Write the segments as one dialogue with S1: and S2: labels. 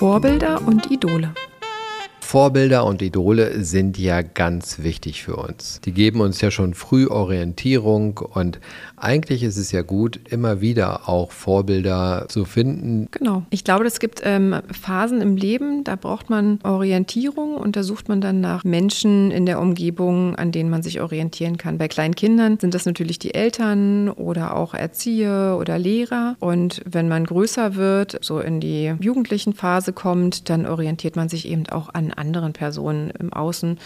S1: Vorbilder und Idole.
S2: Vorbilder und Idole sind ja ganz wichtig für uns. Die geben uns ja schon früh Orientierung und eigentlich ist es ja gut, immer wieder auch Vorbilder zu finden.
S1: Genau. Ich glaube, es gibt ähm, Phasen im Leben, da braucht man Orientierung und da sucht man dann nach Menschen in der Umgebung, an denen man sich orientieren kann. Bei kleinen Kindern sind das natürlich die Eltern oder auch Erzieher oder Lehrer. Und wenn man größer wird, so in die jugendlichen Phase kommt, dann orientiert man sich eben auch an anderen Personen im Außen.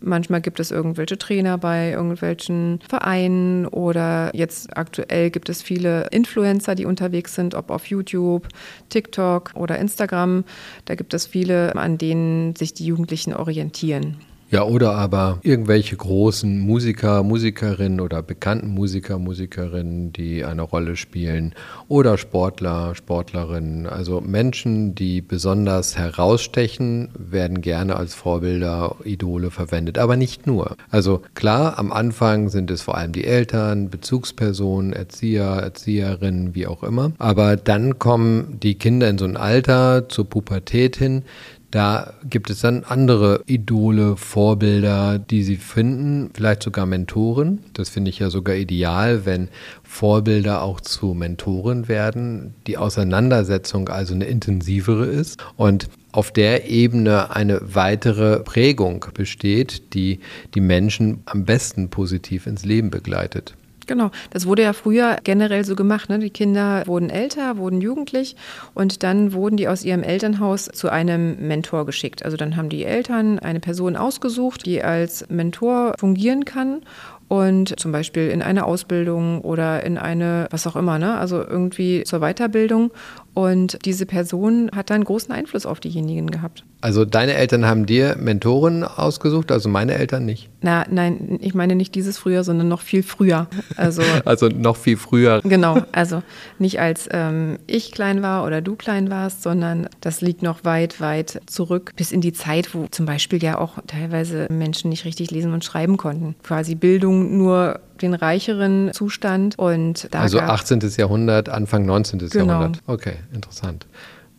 S1: Manchmal gibt es irgendwelche Trainer bei irgendwelchen Vereinen oder jetzt aktuell gibt es viele Influencer, die unterwegs sind, ob auf YouTube, TikTok oder Instagram. Da gibt es viele, an denen sich die Jugendlichen orientieren.
S2: Ja, oder aber irgendwelche großen Musiker, Musikerinnen oder bekannten Musiker, Musikerinnen, die eine Rolle spielen. Oder Sportler, Sportlerinnen. Also Menschen, die besonders herausstechen, werden gerne als Vorbilder, Idole verwendet. Aber nicht nur. Also klar, am Anfang sind es vor allem die Eltern, Bezugspersonen, Erzieher, Erzieherinnen, wie auch immer. Aber dann kommen die Kinder in so ein Alter zur Pubertät hin, da gibt es dann andere Idole, Vorbilder, die sie finden, vielleicht sogar Mentoren. Das finde ich ja sogar ideal, wenn Vorbilder auch zu Mentoren werden, die Auseinandersetzung also eine intensivere ist und auf der Ebene eine weitere Prägung besteht, die die Menschen am besten positiv ins Leben begleitet.
S1: Genau, das wurde ja früher generell so gemacht. Ne? Die Kinder wurden älter, wurden jugendlich und dann wurden die aus ihrem Elternhaus zu einem Mentor geschickt. Also dann haben die Eltern eine Person ausgesucht, die als Mentor fungieren kann und zum Beispiel in eine Ausbildung oder in eine, was auch immer, ne? also irgendwie zur Weiterbildung. Und diese Person hat dann großen Einfluss auf diejenigen gehabt.
S2: Also deine Eltern haben dir Mentoren ausgesucht, also meine Eltern nicht?
S1: Na, nein, ich meine nicht dieses früher, sondern noch viel früher.
S2: Also, also noch viel früher.
S1: Genau, also nicht als ähm, ich klein war oder du klein warst, sondern das liegt noch weit, weit zurück, bis in die Zeit, wo zum Beispiel ja auch teilweise Menschen nicht richtig lesen und schreiben konnten. Quasi Bildung nur den reicheren Zustand. Und
S2: da also 18. Jahrhundert, Anfang 19. Genau. Jahrhundert. Okay, interessant.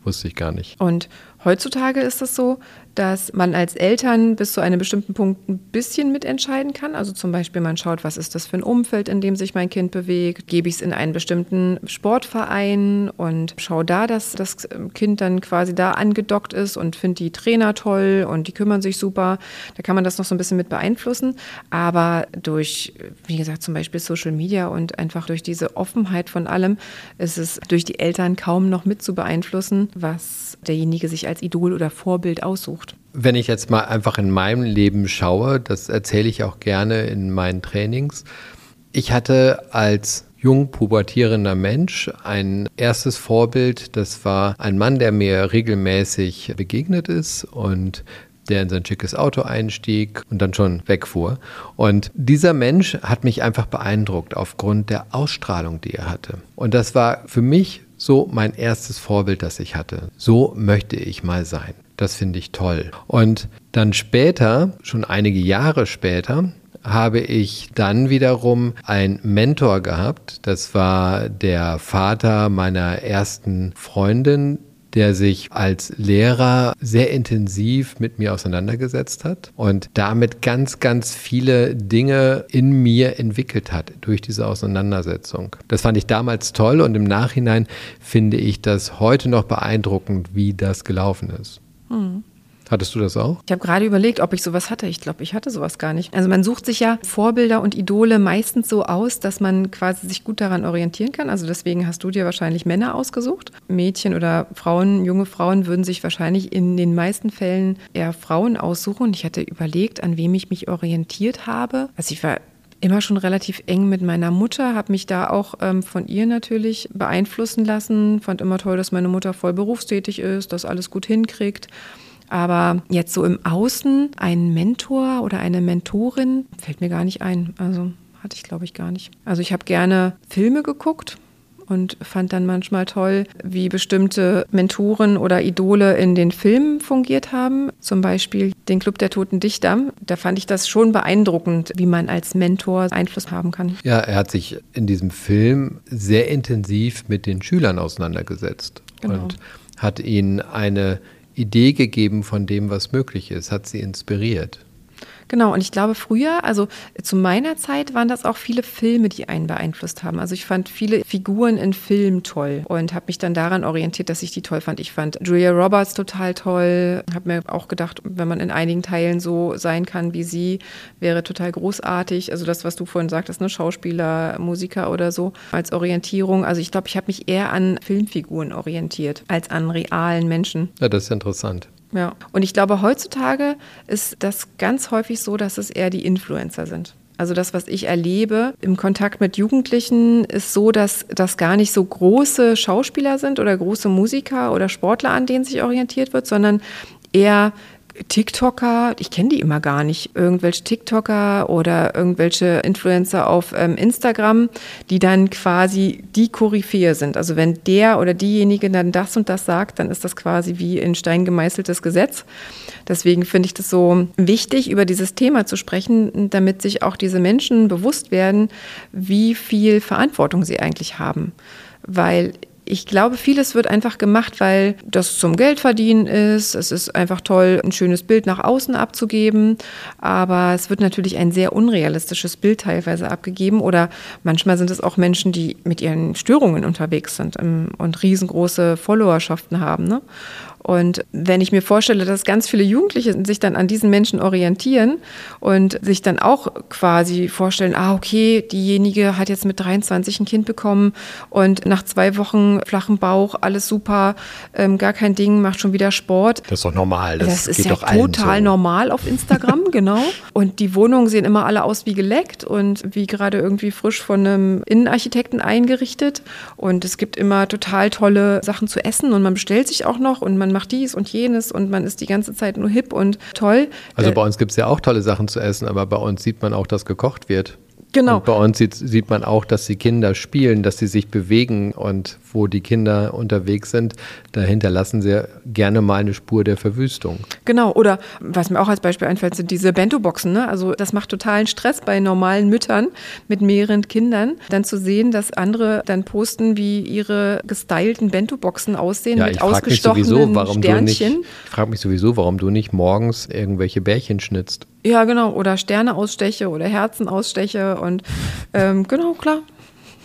S2: Wusste ich gar nicht.
S1: Und heutzutage ist das so, dass man als Eltern bis zu einem bestimmten Punkt ein bisschen mitentscheiden kann. Also zum Beispiel man schaut, was ist das für ein Umfeld, in dem sich mein Kind bewegt. Gebe ich es in einen bestimmten Sportverein und schaue da, dass das Kind dann quasi da angedockt ist und finde die Trainer toll und die kümmern sich super. Da kann man das noch so ein bisschen mit beeinflussen. Aber durch, wie gesagt, zum Beispiel Social Media und einfach durch diese Offenheit von allem ist es durch die Eltern kaum noch mit zu beeinflussen, was derjenige sich als Idol oder Vorbild aussucht.
S2: Wenn ich jetzt mal einfach in meinem Leben schaue, das erzähle ich auch gerne in meinen Trainings. Ich hatte als jung pubertierender Mensch ein erstes Vorbild, das war ein Mann, der mir regelmäßig begegnet ist und der in sein schickes Auto einstieg und dann schon wegfuhr. Und dieser Mensch hat mich einfach beeindruckt aufgrund der Ausstrahlung, die er hatte. Und das war für mich so mein erstes Vorbild, das ich hatte. So möchte ich mal sein. Das finde ich toll. Und dann später, schon einige Jahre später, habe ich dann wiederum einen Mentor gehabt. Das war der Vater meiner ersten Freundin, der sich als Lehrer sehr intensiv mit mir auseinandergesetzt hat und damit ganz, ganz viele Dinge in mir entwickelt hat durch diese Auseinandersetzung. Das fand ich damals toll und im Nachhinein finde ich das heute noch beeindruckend, wie das gelaufen ist. Hm. Hattest du das auch?
S1: Ich habe gerade überlegt, ob ich sowas hatte. Ich glaube, ich hatte sowas gar nicht. Also man sucht sich ja Vorbilder und Idole meistens so aus, dass man quasi sich gut daran orientieren kann. Also deswegen hast du dir wahrscheinlich Männer ausgesucht. Mädchen oder Frauen, junge Frauen würden sich wahrscheinlich in den meisten Fällen eher Frauen aussuchen. Und ich hatte überlegt, an wem ich mich orientiert habe. Also ich war immer schon relativ eng mit meiner Mutter, habe mich da auch ähm, von ihr natürlich beeinflussen lassen. Fand immer toll, dass meine Mutter voll berufstätig ist, das alles gut hinkriegt. Aber jetzt so im Außen ein Mentor oder eine Mentorin fällt mir gar nicht ein. Also hatte ich, glaube ich, gar nicht. Also ich habe gerne Filme geguckt, und fand dann manchmal toll, wie bestimmte Mentoren oder Idole in den Filmen fungiert haben. Zum Beispiel den Club der Toten Dichter. Da fand ich das schon beeindruckend, wie man als Mentor Einfluss haben kann.
S2: Ja, er hat sich in diesem Film sehr intensiv mit den Schülern auseinandergesetzt genau. und hat ihnen eine Idee gegeben von dem, was möglich ist, hat sie inspiriert.
S1: Genau, und ich glaube früher, also zu meiner Zeit waren das auch viele Filme, die einen beeinflusst haben. Also ich fand viele Figuren in Filmen toll und habe mich dann daran orientiert, dass ich die toll fand. Ich fand Julia Roberts total toll, habe mir auch gedacht, wenn man in einigen Teilen so sein kann wie sie, wäre total großartig. Also das, was du vorhin sagtest, ne, Schauspieler, Musiker oder so als Orientierung. Also ich glaube, ich habe mich eher an Filmfiguren orientiert als an realen Menschen.
S2: Ja, das ist interessant.
S1: Ja, und ich glaube, heutzutage ist das ganz häufig so, dass es eher die Influencer sind. Also das, was ich erlebe im Kontakt mit Jugendlichen, ist so, dass das gar nicht so große Schauspieler sind oder große Musiker oder Sportler, an denen sich orientiert wird, sondern eher TikToker, ich kenne die immer gar nicht, irgendwelche TikToker oder irgendwelche Influencer auf ähm, Instagram, die dann quasi die Koryphäe sind. Also wenn der oder diejenige dann das und das sagt, dann ist das quasi wie in Stein gemeißeltes Gesetz. Deswegen finde ich das so wichtig, über dieses Thema zu sprechen, damit sich auch diese Menschen bewusst werden, wie viel Verantwortung sie eigentlich haben. Weil ich glaube, vieles wird einfach gemacht, weil das zum Geldverdienen ist. Es ist einfach toll, ein schönes Bild nach außen abzugeben. Aber es wird natürlich ein sehr unrealistisches Bild teilweise abgegeben. Oder manchmal sind es auch Menschen, die mit ihren Störungen unterwegs sind ähm, und riesengroße Followerschaften haben. Ne? Und wenn ich mir vorstelle, dass ganz viele Jugendliche sich dann an diesen Menschen orientieren und sich dann auch quasi vorstellen, ah, okay, diejenige hat jetzt mit 23 ein Kind bekommen und nach zwei Wochen flachen Bauch, alles super, ähm, gar kein Ding, macht schon wieder Sport.
S2: Das ist doch normal. Das,
S1: das ist ja total so. normal auf Instagram, genau. Und die Wohnungen sehen immer alle aus wie geleckt und wie gerade irgendwie frisch von einem Innenarchitekten eingerichtet. Und es gibt immer total tolle Sachen zu essen und man bestellt sich auch noch und man macht dies und jenes und man ist die ganze Zeit nur hip und toll.
S2: Also äh, bei uns gibt es ja auch tolle Sachen zu essen, aber bei uns sieht man auch, dass gekocht wird.
S1: Genau.
S2: Und bei uns sieht, sieht man auch, dass die Kinder spielen, dass sie sich bewegen und wo die Kinder unterwegs sind, da hinterlassen sie gerne mal eine Spur der Verwüstung.
S1: Genau, oder was mir auch als Beispiel einfällt, sind diese Bento-Boxen. Ne? Also das macht totalen Stress bei normalen Müttern mit mehreren Kindern, dann zu sehen, dass andere dann posten, wie ihre gestylten Bento-Boxen aussehen
S2: ja,
S1: mit ausgestochenen sowieso,
S2: warum
S1: Sternchen.
S2: Nicht, ich frage mich sowieso, warum du nicht morgens irgendwelche Bärchen schnitzt.
S1: Ja, genau. Oder Sterne aussteche oder Herzen aussteche. Und ähm, genau, klar.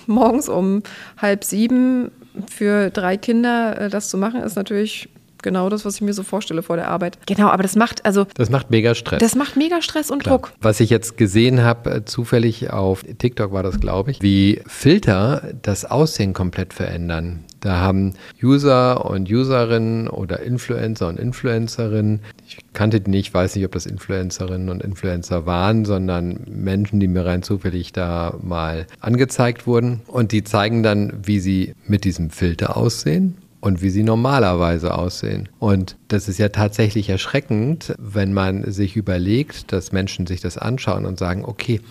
S1: Morgens um halb sieben für drei Kinder äh, das zu machen, ist natürlich genau das, was ich mir so vorstelle vor der Arbeit. Genau, aber das macht also.
S2: Das macht mega Stress.
S1: Das macht mega Stress und Klar. Druck.
S2: Was ich jetzt gesehen habe, äh, zufällig auf TikTok war das, glaube ich, wie Filter das Aussehen komplett verändern. Da haben User und Userinnen oder Influencer und Influencerinnen, ich kannte die nicht, weiß nicht, ob das Influencerinnen und Influencer waren, sondern Menschen, die mir rein zufällig da mal angezeigt wurden. Und die zeigen dann, wie sie mit diesem Filter aussehen und wie sie normalerweise aussehen. Und das ist ja tatsächlich erschreckend, wenn man sich überlegt, dass Menschen sich das anschauen und sagen, okay,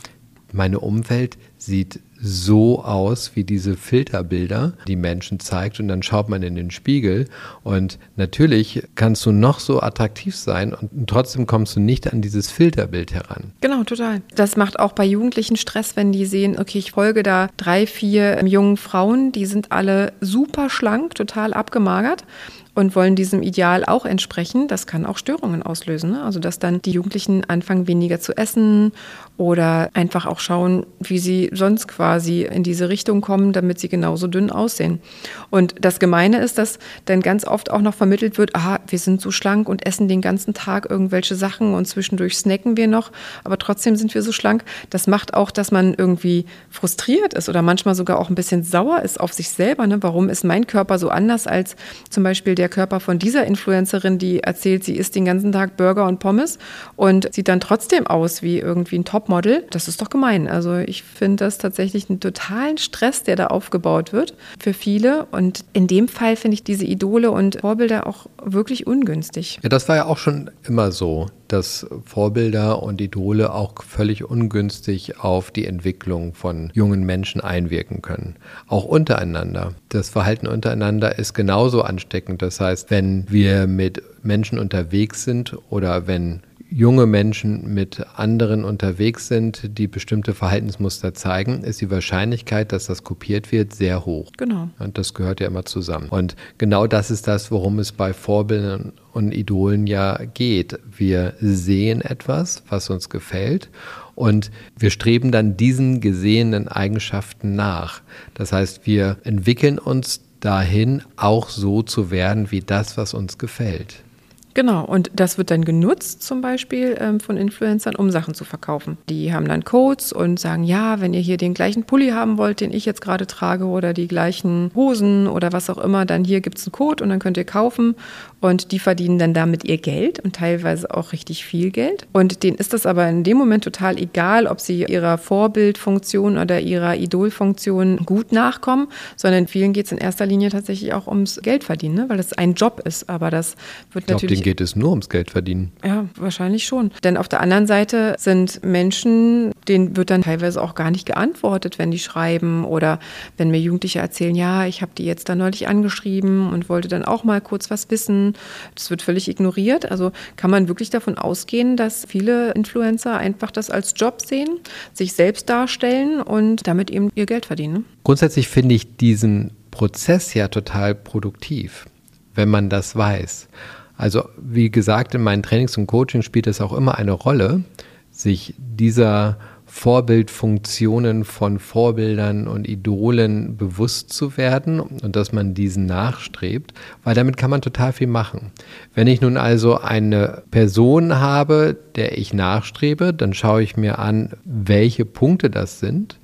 S2: meine Umwelt sieht so aus wie diese Filterbilder, die Menschen zeigt und dann schaut man in den Spiegel und natürlich kannst du noch so attraktiv sein und trotzdem kommst du nicht an dieses Filterbild heran.
S1: Genau, total. Das macht auch bei Jugendlichen Stress, wenn die sehen, okay, ich folge da drei, vier jungen Frauen, die sind alle super schlank, total abgemagert und wollen diesem Ideal auch entsprechen, das kann auch Störungen auslösen. Ne? Also dass dann die Jugendlichen anfangen, weniger zu essen oder einfach auch schauen, wie sie sonst quasi in diese Richtung kommen, damit sie genauso dünn aussehen. Und das Gemeine ist, dass dann ganz oft auch noch vermittelt wird, ah, wir sind so schlank und essen den ganzen Tag irgendwelche Sachen und zwischendurch snacken wir noch, aber trotzdem sind wir so schlank. Das macht auch, dass man irgendwie frustriert ist oder manchmal sogar auch ein bisschen sauer ist auf sich selber. Ne? Warum ist mein Körper so anders als zum Beispiel der Körper von dieser Influencerin, die erzählt, sie isst den ganzen Tag Burger und Pommes und sieht dann trotzdem aus wie irgendwie ein Topmodel. Das ist doch gemein. Also ich finde das tatsächlich einen totalen Stress, der da aufgebaut wird für viele. Und in dem Fall finde ich diese Idole und Vorbilder auch wirklich ungünstig.
S2: Ja, das war ja auch schon immer so, dass Vorbilder und Idole auch völlig ungünstig auf die Entwicklung von jungen Menschen einwirken können. Auch untereinander. Das Verhalten untereinander ist genauso ansteckend. Das heißt, wenn wir mit Menschen unterwegs sind oder wenn junge Menschen mit anderen unterwegs sind, die bestimmte Verhaltensmuster zeigen, ist die Wahrscheinlichkeit, dass das kopiert wird, sehr hoch.
S1: Genau.
S2: Und das gehört ja immer zusammen. Und genau das ist das, worum es bei Vorbildern und Idolen ja geht. Wir sehen etwas, was uns gefällt und wir streben dann diesen gesehenen Eigenschaften nach. Das heißt, wir entwickeln uns dahin, auch so zu werden wie das, was uns gefällt.
S1: Genau, und das wird dann genutzt zum Beispiel ähm, von Influencern, um Sachen zu verkaufen. Die haben dann Codes und sagen, ja, wenn ihr hier den gleichen Pulli haben wollt, den ich jetzt gerade trage oder die gleichen Hosen oder was auch immer, dann hier gibt es einen Code und dann könnt ihr kaufen. Und die verdienen dann damit ihr Geld und teilweise auch richtig viel Geld. Und denen ist das aber in dem Moment total egal, ob sie ihrer Vorbildfunktion oder ihrer Idolfunktion gut nachkommen, sondern vielen geht es in erster Linie tatsächlich auch ums Geld verdienen, ne? weil das ein Job ist. Aber das wird
S2: glaub,
S1: natürlich
S2: geht es nur ums Geld verdienen.
S1: Ja, wahrscheinlich schon. Denn auf der anderen Seite sind Menschen, denen wird dann teilweise auch gar nicht geantwortet, wenn die schreiben oder wenn mir Jugendliche erzählen, ja, ich habe die jetzt da neulich angeschrieben und wollte dann auch mal kurz was wissen. Das wird völlig ignoriert. Also kann man wirklich davon ausgehen, dass viele Influencer einfach das als Job sehen, sich selbst darstellen und damit eben ihr Geld verdienen.
S2: Grundsätzlich finde ich diesen Prozess ja total produktiv, wenn man das weiß. Also wie gesagt, in meinen Trainings und Coaching spielt es auch immer eine Rolle, sich dieser Vorbildfunktionen von Vorbildern und Idolen bewusst zu werden und dass man diesen nachstrebt, weil damit kann man total viel machen. Wenn ich nun also eine Person habe, der ich nachstrebe, dann schaue ich mir an, welche Punkte das sind,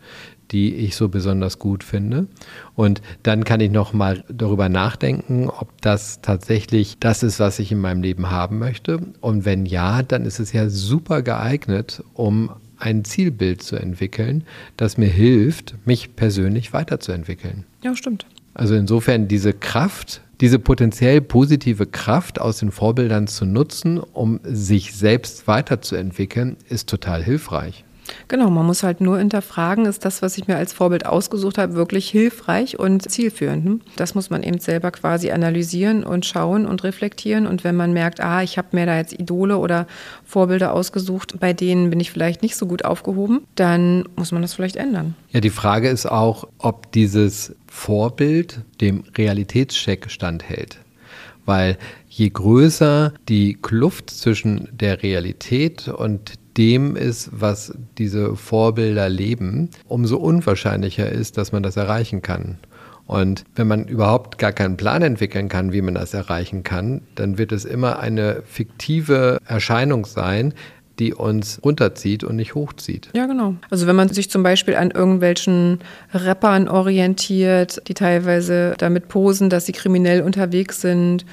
S2: die ich so besonders gut finde. Und dann kann ich noch mal darüber nachdenken, ob das tatsächlich das ist, was ich in meinem Leben haben möchte. Und wenn ja, dann ist es ja super geeignet, um ein Zielbild zu entwickeln, das mir hilft, mich persönlich weiterzuentwickeln.
S1: Ja, stimmt.
S2: Also insofern diese Kraft, diese potenziell positive Kraft aus den Vorbildern zu nutzen, um sich selbst weiterzuentwickeln, ist total hilfreich.
S1: Genau, man muss halt nur hinterfragen, ist das, was ich mir als Vorbild ausgesucht habe, wirklich hilfreich und zielführend. Hm? Das muss man eben selber quasi analysieren und schauen und reflektieren. Und wenn man merkt, ah, ich habe mir da jetzt Idole oder Vorbilder ausgesucht, bei denen bin ich vielleicht nicht so gut aufgehoben, dann muss man das vielleicht ändern.
S2: Ja, die Frage ist auch, ob dieses Vorbild dem Realitätscheck standhält. Weil je größer die Kluft zwischen der Realität und dem ist, was diese Vorbilder leben, umso unwahrscheinlicher ist, dass man das erreichen kann. Und wenn man überhaupt gar keinen Plan entwickeln kann, wie man das erreichen kann, dann wird es immer eine fiktive Erscheinung sein, die uns runterzieht und nicht hochzieht.
S1: Ja, genau. Also wenn man sich zum Beispiel an irgendwelchen Rappern orientiert, die teilweise damit posen, dass sie kriminell unterwegs sind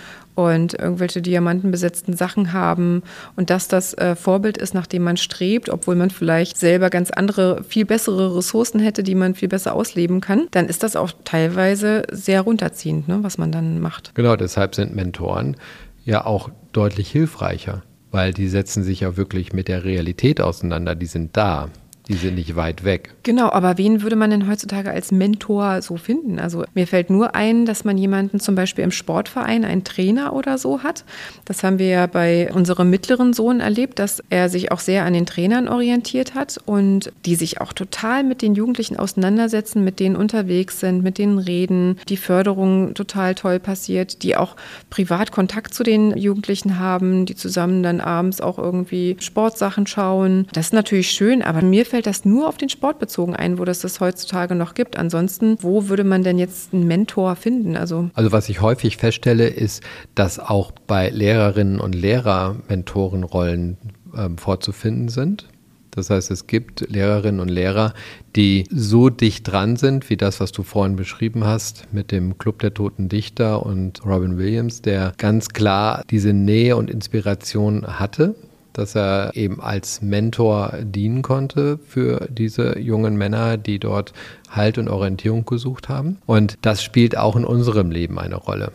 S1: und irgendwelche diamantenbesetzten Sachen haben und dass das äh, Vorbild ist, nach dem man strebt, obwohl man vielleicht selber ganz andere, viel bessere Ressourcen hätte, die man viel besser ausleben kann, dann ist das auch teilweise sehr runterziehend, ne, was man dann macht.
S2: Genau, deshalb sind Mentoren ja auch deutlich hilfreicher, weil die setzen sich ja wirklich mit der Realität auseinander, die sind da. Die sind nicht weit weg.
S1: Genau, aber wen würde man denn heutzutage als Mentor so finden? Also mir fällt nur ein, dass man jemanden zum Beispiel im Sportverein, einen Trainer oder so hat. Das haben wir ja bei unserem mittleren Sohn erlebt, dass er sich auch sehr an den Trainern orientiert hat und die sich auch total mit den Jugendlichen auseinandersetzen, mit denen unterwegs sind, mit denen reden, die Förderung total toll passiert, die auch privat Kontakt zu den Jugendlichen haben, die zusammen dann abends auch irgendwie Sportsachen schauen. Das ist natürlich schön, aber mir fällt fällt das nur auf den Sport bezogen ein, wo das das heutzutage noch gibt. Ansonsten, wo würde man denn jetzt einen Mentor finden?
S2: Also, also was ich häufig feststelle, ist, dass auch bei Lehrerinnen und Lehrer Mentorenrollen äh, vorzufinden sind. Das heißt, es gibt Lehrerinnen und Lehrer, die so dicht dran sind, wie das, was du vorhin beschrieben hast, mit dem Club der Toten Dichter und Robin Williams, der ganz klar diese Nähe und Inspiration hatte dass er eben als Mentor dienen konnte für diese jungen Männer, die dort Halt und Orientierung gesucht haben. Und das spielt auch in unserem Leben eine Rolle.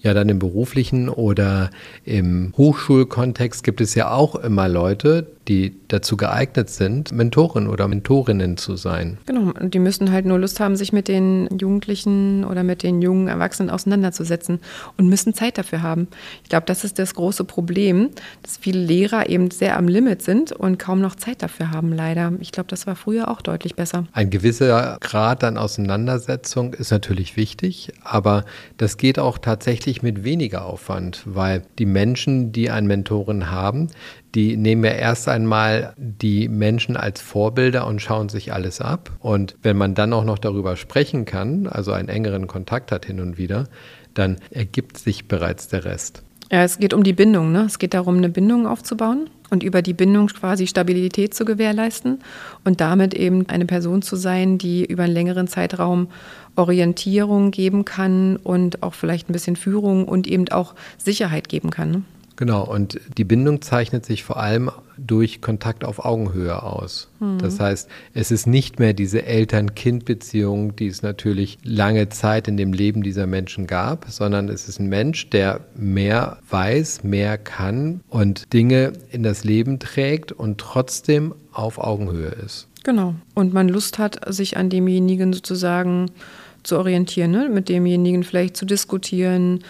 S2: Ja, dann im beruflichen oder im Hochschulkontext gibt es ja auch immer Leute, die dazu geeignet sind, Mentoren oder Mentorinnen zu sein.
S1: Genau, und die müssen halt nur Lust haben, sich mit den Jugendlichen oder mit den jungen Erwachsenen auseinanderzusetzen und müssen Zeit dafür haben. Ich glaube, das ist das große Problem, dass viele Lehrer eben sehr am Limit sind und kaum noch Zeit dafür haben, leider. Ich glaube, das war früher auch deutlich besser.
S2: Ein gewisser Grad an Auseinandersetzung ist natürlich wichtig, aber das geht auch tatsächlich mit weniger Aufwand, weil die Menschen, die einen Mentoren haben, die nehmen ja erst einmal die Menschen als Vorbilder und schauen sich alles ab. Und wenn man dann auch noch darüber sprechen kann, also einen engeren Kontakt hat hin und wieder, dann ergibt sich bereits der Rest.
S1: Ja, es geht um die Bindung. Ne? Es geht darum, eine Bindung aufzubauen und über die Bindung quasi Stabilität zu gewährleisten und damit eben eine Person zu sein, die über einen längeren Zeitraum Orientierung geben kann und auch vielleicht ein bisschen Führung und eben auch Sicherheit geben kann. Ne?
S2: Genau, und die Bindung zeichnet sich vor allem durch Kontakt auf Augenhöhe aus. Mhm. Das heißt, es ist nicht mehr diese Eltern-Kind-Beziehung, die es natürlich lange Zeit in dem Leben dieser Menschen gab, sondern es ist ein Mensch, der mehr weiß, mehr kann und Dinge in das Leben trägt und trotzdem auf Augenhöhe ist.
S1: Genau. Und man Lust hat, sich an demjenigen sozusagen zu orientieren, ne? mit demjenigen vielleicht zu diskutieren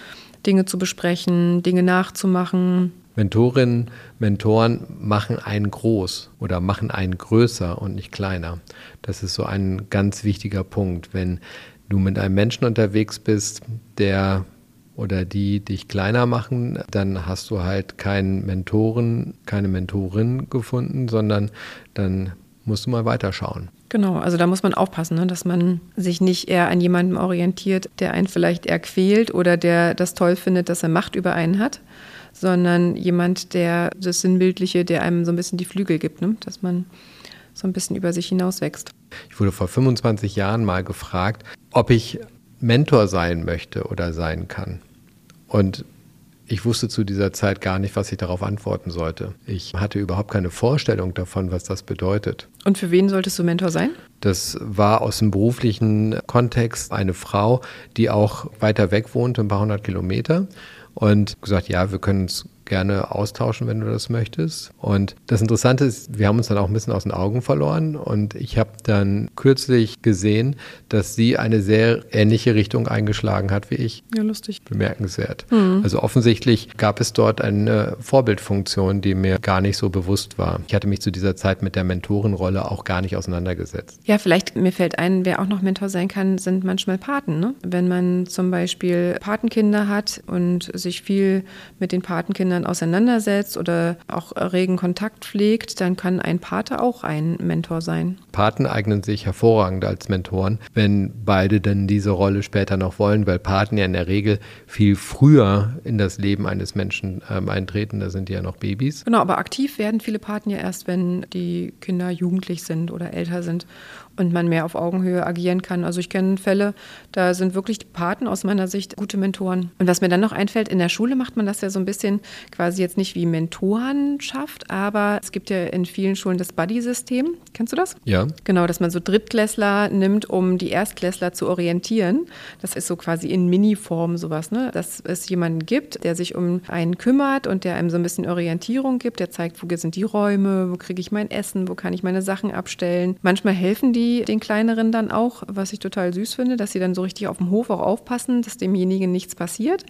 S1: Dinge zu besprechen, Dinge nachzumachen.
S2: Mentorinnen, Mentoren machen einen groß oder machen einen größer und nicht kleiner. Das ist so ein ganz wichtiger Punkt. Wenn du mit einem Menschen unterwegs bist, der oder die dich kleiner machen, dann hast du halt keinen Mentoren, keine Mentorin gefunden, sondern dann musst du mal weiterschauen.
S1: Genau, also da muss man aufpassen, ne, dass man sich nicht eher an jemandem orientiert, der einen vielleicht eher quält oder der das toll findet, dass er Macht über einen hat, sondern jemand, der das Sinnbildliche, der einem so ein bisschen die Flügel gibt, ne, dass man so ein bisschen über sich hinaus wächst.
S2: Ich wurde vor 25 Jahren mal gefragt, ob ich Mentor sein möchte oder sein kann. Und ich wusste zu dieser Zeit gar nicht, was ich darauf antworten sollte. Ich hatte überhaupt keine Vorstellung davon, was das bedeutet.
S1: Und für wen solltest du Mentor sein?
S2: Das war aus dem beruflichen Kontext eine Frau, die auch weiter weg wohnte, ein paar hundert Kilometer. Und gesagt, ja, wir können uns gerne austauschen, wenn du das möchtest. Und das Interessante ist, wir haben uns dann auch ein bisschen aus den Augen verloren und ich habe dann kürzlich gesehen, dass sie eine sehr ähnliche Richtung eingeschlagen hat wie ich.
S1: Ja, lustig.
S2: Bemerkenswert. Mhm. Also offensichtlich gab es dort eine Vorbildfunktion, die mir gar nicht so bewusst war. Ich hatte mich zu dieser Zeit mit der Mentorenrolle auch gar nicht auseinandergesetzt.
S1: Ja, vielleicht mir fällt ein, wer auch noch Mentor sein kann, sind manchmal Paten. Ne? Wenn man zum Beispiel Patenkinder hat und sich viel mit den Patenkindern Kindern auseinandersetzt oder auch regen Kontakt pflegt, dann kann ein Pate auch ein Mentor sein.
S2: Paten eignen sich hervorragend als Mentoren, wenn beide dann diese Rolle später noch wollen, weil Paten ja in der Regel viel früher in das Leben eines Menschen ähm, eintreten. Da sind die ja noch Babys.
S1: Genau, aber aktiv werden viele Paten ja erst, wenn die Kinder jugendlich sind oder älter sind und man mehr auf Augenhöhe agieren kann. Also ich kenne Fälle, da sind wirklich die Paten aus meiner Sicht gute Mentoren. Und was mir dann noch einfällt, in der Schule macht man das ja so ein bisschen quasi jetzt nicht wie Mentorenschaft, aber es gibt ja in vielen Schulen das Buddy-System. Kennst du das?
S2: Ja.
S1: Genau, dass man so Drittklässler nimmt, um die Erstklässler zu orientieren. Das ist so quasi in Mini-Form sowas, ne? Dass es jemanden gibt, der sich um einen kümmert und der einem so ein bisschen Orientierung gibt, der zeigt, wo sind die Räume, wo kriege ich mein Essen, wo kann ich meine Sachen abstellen. Manchmal helfen die die den kleineren dann auch, was ich total süß finde, dass sie dann so richtig auf dem Hof auch aufpassen, dass demjenigen nichts passiert,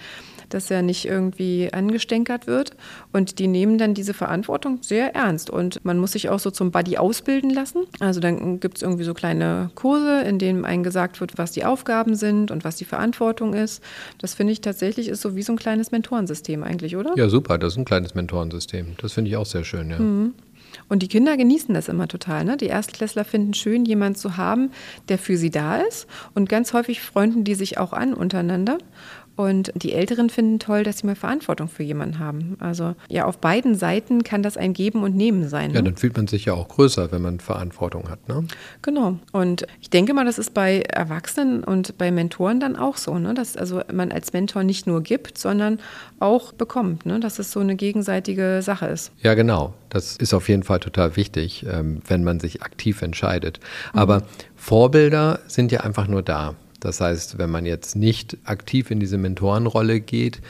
S1: dass er nicht irgendwie angestänkert wird. Und die nehmen dann diese Verantwortung sehr ernst. Und man muss sich auch so zum Buddy ausbilden lassen. Also dann gibt es irgendwie so kleine Kurse, in denen einem gesagt wird, was die Aufgaben sind und was die Verantwortung ist. Das finde ich tatsächlich ist so wie so ein kleines Mentorensystem eigentlich, oder?
S2: Ja, super. Das ist ein kleines Mentorensystem. Das finde ich auch sehr schön, ja. Mhm.
S1: Und die Kinder genießen das immer total. Ne? Die Erstklässler finden schön, jemanden zu haben, der für sie da ist. Und ganz häufig freunden die sich auch an untereinander. Und die Älteren finden toll, dass sie mal Verantwortung für jemanden haben. Also ja, auf beiden Seiten kann das ein Geben und Nehmen sein.
S2: Ja, ne? dann fühlt man sich ja auch größer, wenn man Verantwortung hat. Ne?
S1: Genau. Und ich denke mal, das ist bei Erwachsenen und bei Mentoren dann auch so, ne? dass also man als Mentor nicht nur gibt, sondern auch bekommt, ne? dass es so eine gegenseitige Sache ist.
S2: Ja, genau. Das ist auf jeden Fall total wichtig, ähm, wenn man sich aktiv entscheidet. Aber mhm. Vorbilder sind ja einfach nur da. Das heißt, wenn man jetzt nicht aktiv in diese Mentorenrolle geht,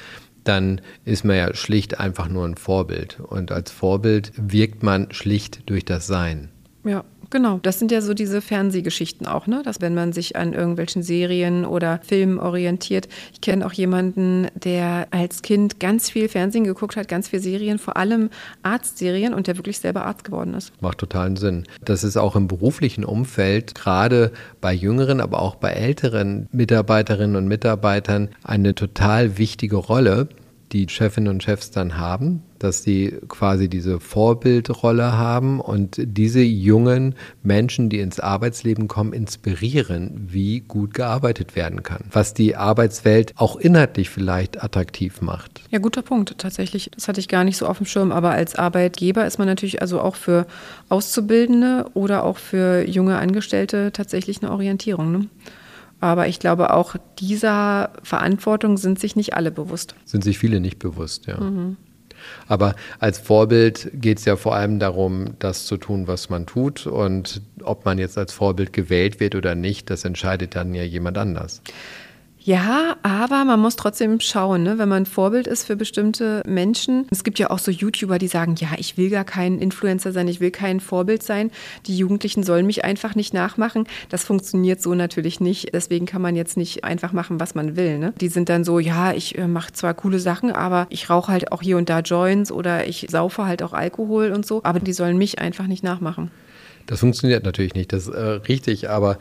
S2: dann ist man ja schlicht einfach nur ein Vorbild. Und als Vorbild wirkt man schlicht durch das Sein.
S1: Ja, Genau, das sind ja so diese Fernsehgeschichten auch, ne? Dass wenn man sich an irgendwelchen Serien oder Filmen orientiert. Ich kenne auch jemanden, der als Kind ganz viel Fernsehen geguckt hat, ganz viel Serien, vor allem Arztserien und der wirklich selber Arzt geworden ist.
S2: Macht totalen Sinn. Das ist auch im beruflichen Umfeld, gerade bei jüngeren, aber auch bei älteren Mitarbeiterinnen und Mitarbeitern, eine total wichtige Rolle die Chefinnen und Chefs dann haben, dass sie quasi diese Vorbildrolle haben und diese jungen Menschen, die ins Arbeitsleben kommen, inspirieren, wie gut gearbeitet werden kann. Was die Arbeitswelt auch inhaltlich vielleicht attraktiv macht.
S1: Ja, guter Punkt. Tatsächlich, das hatte ich gar nicht so auf dem Schirm, aber als Arbeitgeber ist man natürlich also auch für Auszubildende oder auch für junge Angestellte tatsächlich eine Orientierung. Ne? Aber ich glaube, auch dieser Verantwortung sind sich nicht alle bewusst.
S2: Sind sich viele nicht bewusst, ja. Mhm. Aber als Vorbild geht es ja vor allem darum, das zu tun, was man tut. Und ob man jetzt als Vorbild gewählt wird oder nicht, das entscheidet dann ja jemand anders.
S1: Ja, aber man muss trotzdem schauen, ne? wenn man Vorbild ist für bestimmte Menschen. Es gibt ja auch so YouTuber, die sagen, ja, ich will gar kein Influencer sein, ich will kein Vorbild sein. Die Jugendlichen sollen mich einfach nicht nachmachen. Das funktioniert so natürlich nicht. Deswegen kann man jetzt nicht einfach machen, was man will. Ne? Die sind dann so, ja, ich äh, mache zwar coole Sachen, aber ich rauche halt auch hier und da Joints oder ich saufe halt auch Alkohol und so. Aber die sollen mich einfach nicht nachmachen.
S2: Das funktioniert natürlich nicht, das ist äh, richtig, aber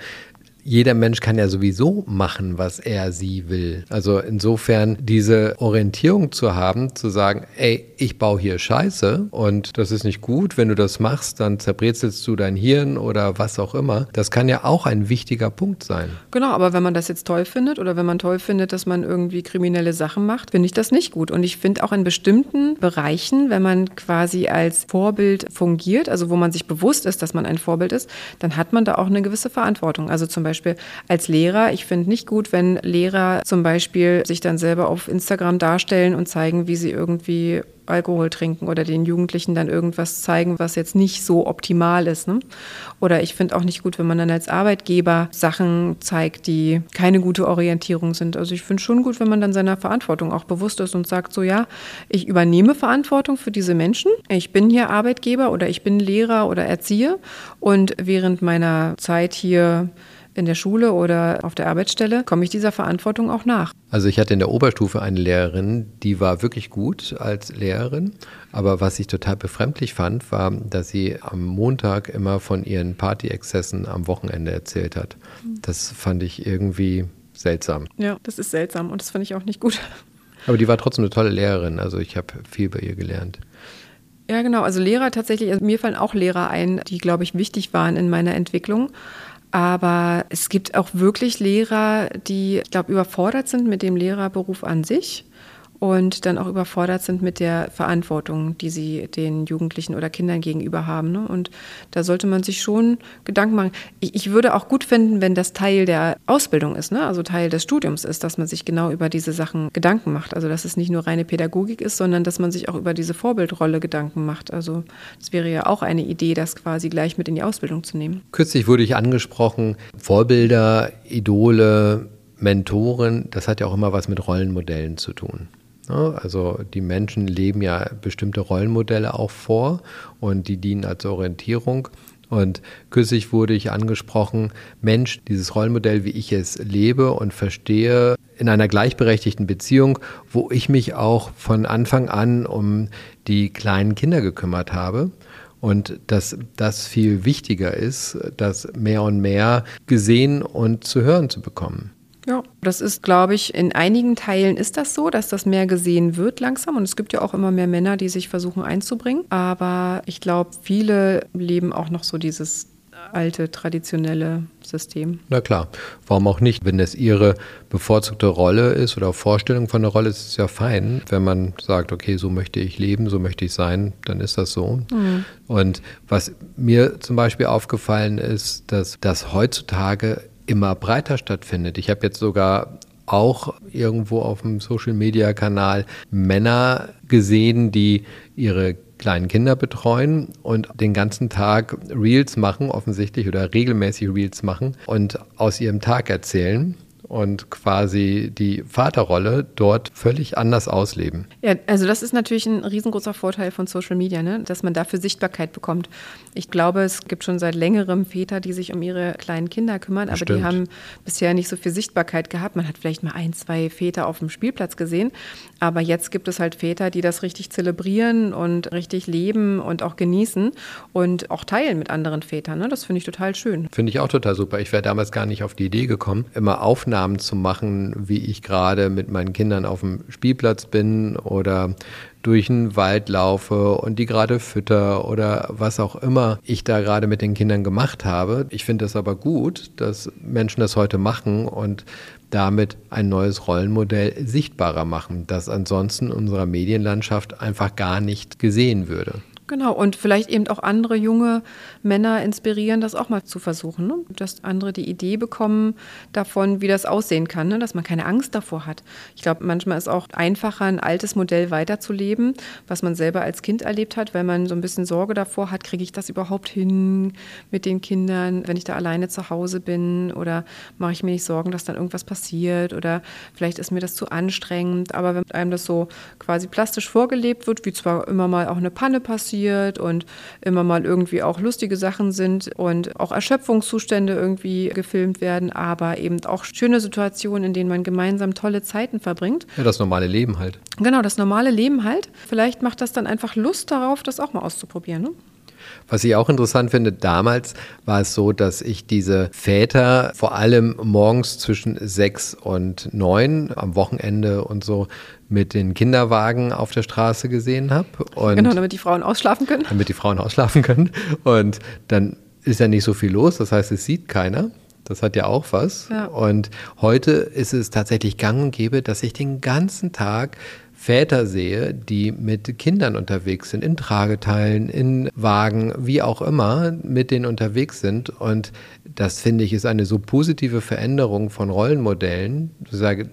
S2: jeder Mensch kann ja sowieso machen, was er sie will. Also insofern diese Orientierung zu haben, zu sagen, ey, ich baue hier Scheiße und das ist nicht gut, wenn du das machst, dann zerbrezelst du dein Hirn oder was auch immer. Das kann ja auch ein wichtiger Punkt sein.
S1: Genau, aber wenn man das jetzt toll findet oder wenn man toll findet, dass man irgendwie kriminelle Sachen macht, finde ich das nicht gut. Und ich finde auch in bestimmten Bereichen, wenn man quasi als Vorbild fungiert, also wo man sich bewusst ist, dass man ein Vorbild ist, dann hat man da auch eine gewisse Verantwortung. Also zum Beispiel Beispiel als Lehrer. Ich finde nicht gut, wenn Lehrer zum Beispiel sich dann selber auf Instagram darstellen und zeigen, wie sie irgendwie Alkohol trinken oder den Jugendlichen dann irgendwas zeigen, was jetzt nicht so optimal ist. Ne? Oder ich finde auch nicht gut, wenn man dann als Arbeitgeber Sachen zeigt, die keine gute Orientierung sind. Also ich finde schon gut, wenn man dann seiner Verantwortung auch bewusst ist und sagt so, ja, ich übernehme Verantwortung für diese Menschen. Ich bin hier Arbeitgeber oder ich bin Lehrer oder Erzieher und während meiner Zeit hier in der Schule oder auf der Arbeitsstelle, komme ich dieser Verantwortung auch nach.
S2: Also ich hatte in der Oberstufe eine Lehrerin, die war wirklich gut als Lehrerin, aber was ich total befremdlich fand, war, dass sie am Montag immer von ihren Partyexzessen am Wochenende erzählt hat. Das fand ich irgendwie seltsam.
S1: Ja, das ist seltsam und das fand ich auch nicht gut.
S2: Aber die war trotzdem eine tolle Lehrerin, also ich habe viel bei ihr gelernt.
S1: Ja, genau. Also Lehrer tatsächlich, also mir fallen auch Lehrer ein, die, glaube ich, wichtig waren in meiner Entwicklung. Aber es gibt auch wirklich Lehrer, die, ich glaube, überfordert sind mit dem Lehrerberuf an sich und dann auch überfordert sind mit der Verantwortung, die sie den Jugendlichen oder Kindern gegenüber haben. Ne? Und da sollte man sich schon Gedanken machen. Ich, ich, würde auch gut finden, wenn das Teil der Ausbildung ist, ne? also Teil des Studiums ist, dass man sich genau über diese Sachen Gedanken macht. Also dass es nicht nur reine Pädagogik ist, sondern dass man sich auch über diese Vorbildrolle Gedanken macht. Also es wäre ja auch eine Idee, das quasi gleich mit in die Ausbildung zu nehmen.
S2: Kürzlich wurde ich angesprochen, Vorbilder, Idole, Mentoren, das hat ja auch immer was mit Rollenmodellen zu tun. Ne? Also die Menschen leben ja bestimmte Rollenmodelle auch vor und die dienen als Orientierung. Und kürzlich wurde ich angesprochen, Mensch, dieses Rollenmodell, wie ich es lebe und verstehe, in einer gleichberechtigten Beziehung, wo ich mich auch von Anfang an um die kleinen Kinder gekümmert habe. Und dass das viel wichtiger ist, das mehr und mehr gesehen und zu hören zu bekommen.
S1: Ja, das ist, glaube ich, in einigen Teilen ist das so, dass das mehr gesehen wird langsam. Und es gibt ja auch immer mehr Männer, die sich versuchen einzubringen. Aber ich glaube, viele leben auch noch so dieses alte, traditionelle System.
S2: Na klar, warum auch nicht? Wenn es ihre bevorzugte Rolle ist oder Vorstellung von der Rolle, ist es ja fein. Wenn man sagt, okay, so möchte ich leben, so möchte ich sein, dann ist das so. Mhm. Und was mir zum Beispiel aufgefallen ist, dass das heutzutage immer breiter stattfindet. Ich habe jetzt sogar auch irgendwo auf dem Social-Media-Kanal Männer gesehen, die ihre kleinen Kinder betreuen und den ganzen Tag Reels machen, offensichtlich, oder regelmäßig Reels machen und aus ihrem Tag erzählen und quasi die Vaterrolle dort völlig anders ausleben.
S1: Ja, also das ist natürlich ein riesengroßer Vorteil von Social Media, ne? dass man dafür Sichtbarkeit bekommt. Ich glaube, es gibt schon seit längerem Väter, die sich um ihre kleinen Kinder kümmern, aber Stimmt. die haben bisher nicht so viel Sichtbarkeit gehabt. Man hat vielleicht mal ein, zwei Väter auf dem Spielplatz gesehen, aber jetzt gibt es halt Väter, die das richtig zelebrieren und richtig leben und auch genießen und auch teilen mit anderen Vätern. Ne? Das finde ich total schön.
S2: Finde ich auch total super. Ich wäre damals gar nicht auf die Idee gekommen, immer Aufnahmen Aufnahmen zu machen, wie ich gerade mit meinen Kindern auf dem Spielplatz bin oder durch den Wald laufe und die gerade fütter oder was auch immer ich da gerade mit den Kindern gemacht habe. Ich finde es aber gut, dass Menschen das heute machen und damit ein neues Rollenmodell sichtbarer machen, das ansonsten in unserer Medienlandschaft einfach gar nicht gesehen würde.
S1: Genau, und vielleicht eben auch andere junge Männer inspirieren, das auch mal zu versuchen. Ne? Dass andere die Idee bekommen davon, wie das aussehen kann, ne? dass man keine Angst davor hat. Ich glaube, manchmal ist auch einfacher, ein altes Modell weiterzuleben, was man selber als Kind erlebt hat, weil man so ein bisschen Sorge davor hat, kriege ich das überhaupt hin mit den Kindern, wenn ich da alleine zu Hause bin oder mache ich mir nicht Sorgen, dass dann irgendwas passiert oder vielleicht ist mir das zu anstrengend. Aber wenn einem das so quasi plastisch vorgelebt wird, wie zwar immer mal auch eine Panne passiert, passiert und immer mal irgendwie auch lustige Sachen sind und auch Erschöpfungszustände irgendwie gefilmt werden, aber eben auch schöne Situationen, in denen man gemeinsam tolle Zeiten verbringt.
S2: Ja, das normale Leben halt.
S1: Genau, das normale Leben halt. Vielleicht macht das dann einfach Lust darauf, das auch mal auszuprobieren. Ne?
S2: Was ich auch interessant finde, damals war es so, dass ich diese Väter vor allem morgens zwischen sechs und neun am Wochenende und so mit den Kinderwagen auf der Straße gesehen habe.
S1: Genau, damit die Frauen ausschlafen können.
S2: Damit die Frauen ausschlafen können. Und dann ist ja nicht so viel los, das heißt, es sieht keiner. Das hat ja auch was. Ja. Und heute ist es tatsächlich gang und gäbe, dass ich den ganzen Tag Väter sehe, die mit Kindern unterwegs sind, in Trageteilen, in Wagen, wie auch immer, mit denen unterwegs sind. Und das finde ich ist eine so positive Veränderung von Rollenmodellen. Ich sage,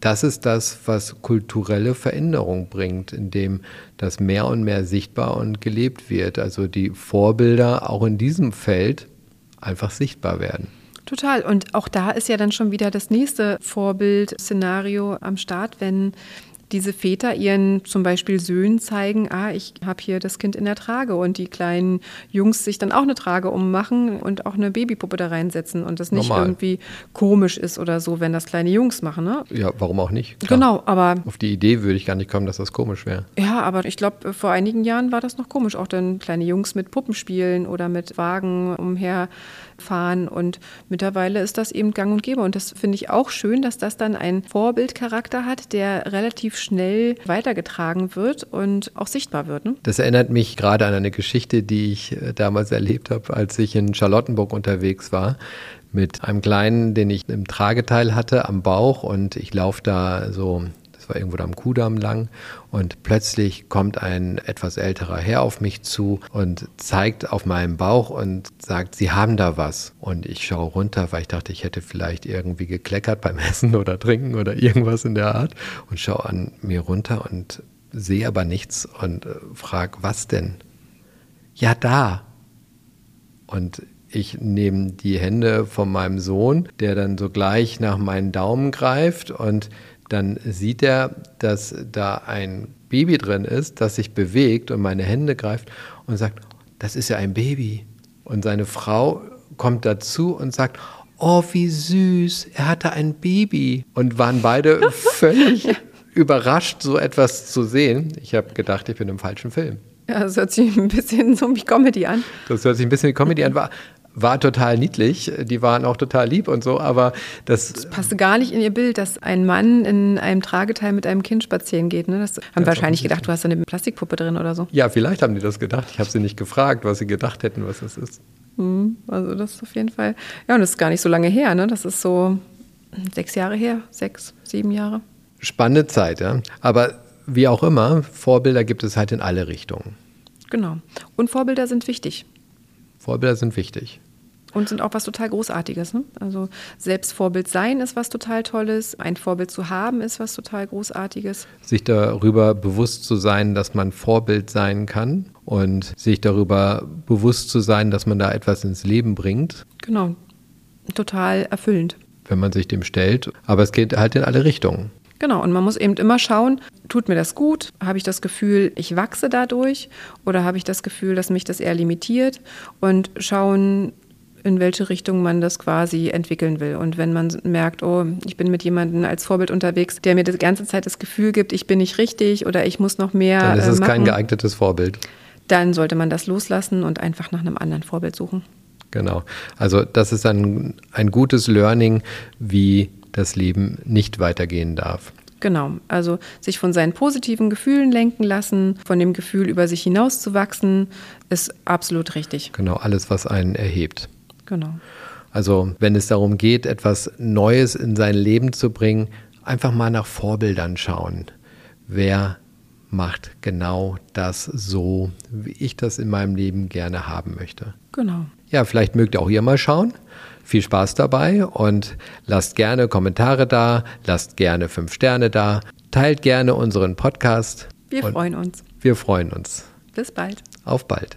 S2: das ist das, was kulturelle Veränderung bringt, indem das mehr und mehr sichtbar und gelebt wird. Also die Vorbilder auch in diesem Feld einfach sichtbar werden.
S1: Total. Und auch da ist ja dann schon wieder das nächste Vorbild-Szenario am Start, wenn diese Väter ihren zum Beispiel Söhnen zeigen, ah, ich habe hier das Kind in der Trage und die kleinen Jungs sich dann auch eine Trage ummachen und auch eine Babypuppe da reinsetzen und das nicht Normal. irgendwie komisch ist oder so, wenn das kleine Jungs machen. Ne?
S2: Ja, warum auch nicht?
S1: Klar. Genau, aber.
S2: Auf die Idee würde ich gar nicht kommen, dass das komisch wäre.
S1: Ja, aber ich glaube, vor einigen Jahren war das noch komisch, auch dann kleine Jungs mit Puppen spielen oder mit Wagen umher fahren. Und mittlerweile ist das eben gang und gäbe. Und das finde ich auch schön, dass das dann einen Vorbildcharakter hat, der relativ schnell weitergetragen wird und auch sichtbar wird. Ne?
S2: Das erinnert mich gerade an eine Geschichte, die ich äh, damals erlebt habe, als ich in Charlottenburg unterwegs war mit einem Kleinen, den ich im Trageteil hatte am Bauch und ich laufe da so das war irgendwo da am Kudamm lang. Und plötzlich kommt ein etwas älterer Herr auf mich zu und zeigt auf meinem Bauch und sagt, Sie haben da was. Und ich schaue runter, weil ich dachte, ich hätte vielleicht irgendwie gekleckert beim Essen oder Trinken oder irgendwas in der Art. Und schaue an mir runter und sehe aber nichts und äh, frage, was denn? Ja, da. Und ich nehme die Hände von meinem Sohn, der dann sogleich nach meinen Daumen greift und dann sieht er, dass da ein Baby drin ist, das sich bewegt und meine Hände greift und sagt, das ist ja ein Baby. Und seine Frau kommt dazu und sagt, oh, wie süß, er hatte ein Baby. Und waren beide völlig überrascht, so etwas zu sehen. Ich habe gedacht, ich bin im falschen Film.
S1: Ja, das hört sich ein bisschen so wie Comedy an.
S2: Das hört sich ein bisschen wie Comedy an. war total niedlich, die waren auch total lieb und so, aber das,
S1: das passte gar nicht in ihr Bild, dass ein Mann in einem Trageteil mit einem Kind spazieren geht. Ne? Das haben wahrscheinlich gedacht, du hast eine Plastikpuppe drin oder so.
S2: Ja, vielleicht haben die das gedacht. Ich habe sie nicht gefragt, was sie gedacht hätten, was das ist.
S1: Hm, also das ist auf jeden Fall. Ja, und das ist gar nicht so lange her. Ne? Das ist so sechs Jahre her, sechs, sieben Jahre.
S2: Spannende Zeit, ja. Aber wie auch immer, Vorbilder gibt es halt in alle Richtungen.
S1: Genau. Und Vorbilder sind wichtig.
S2: Vorbilder sind wichtig.
S1: Und sind auch was total Großartiges. Ne? Also selbst Vorbild sein ist was total Tolles. Ein Vorbild zu haben ist was total Großartiges.
S2: Sich darüber bewusst zu sein, dass man Vorbild sein kann und sich darüber bewusst zu sein, dass man da etwas ins Leben bringt.
S1: Genau. Total erfüllend.
S2: Wenn man sich dem stellt. Aber es geht halt in alle Richtungen.
S1: Genau, und man muss eben immer schauen, tut mir das gut? Habe ich das Gefühl, ich wachse dadurch? Oder habe ich das Gefühl, dass mich das eher limitiert? Und schauen, in welche Richtung man das quasi entwickeln will. Und wenn man merkt, oh, ich bin mit jemandem als Vorbild unterwegs, der mir die ganze Zeit das Gefühl gibt, ich bin nicht richtig oder ich muss noch mehr.
S2: Dann ist es äh, kein geeignetes Vorbild.
S1: Dann sollte man das loslassen und einfach nach einem anderen Vorbild suchen.
S2: Genau. Also das ist ein, ein gutes Learning, wie das Leben nicht weitergehen darf.
S1: Genau, also sich von seinen positiven Gefühlen lenken lassen, von dem Gefühl über sich hinauszuwachsen, ist absolut richtig.
S2: Genau, alles, was einen erhebt.
S1: Genau.
S2: Also wenn es darum geht, etwas Neues in sein Leben zu bringen, einfach mal nach Vorbildern schauen. Wer macht genau das so, wie ich das in meinem Leben gerne haben möchte?
S1: Genau.
S2: Ja, vielleicht mögt ihr auch ihr mal schauen. Viel Spaß dabei und lasst gerne Kommentare da, lasst gerne fünf Sterne da, teilt gerne unseren Podcast.
S1: Wir freuen uns.
S2: Wir freuen uns.
S1: Bis bald.
S2: Auf bald.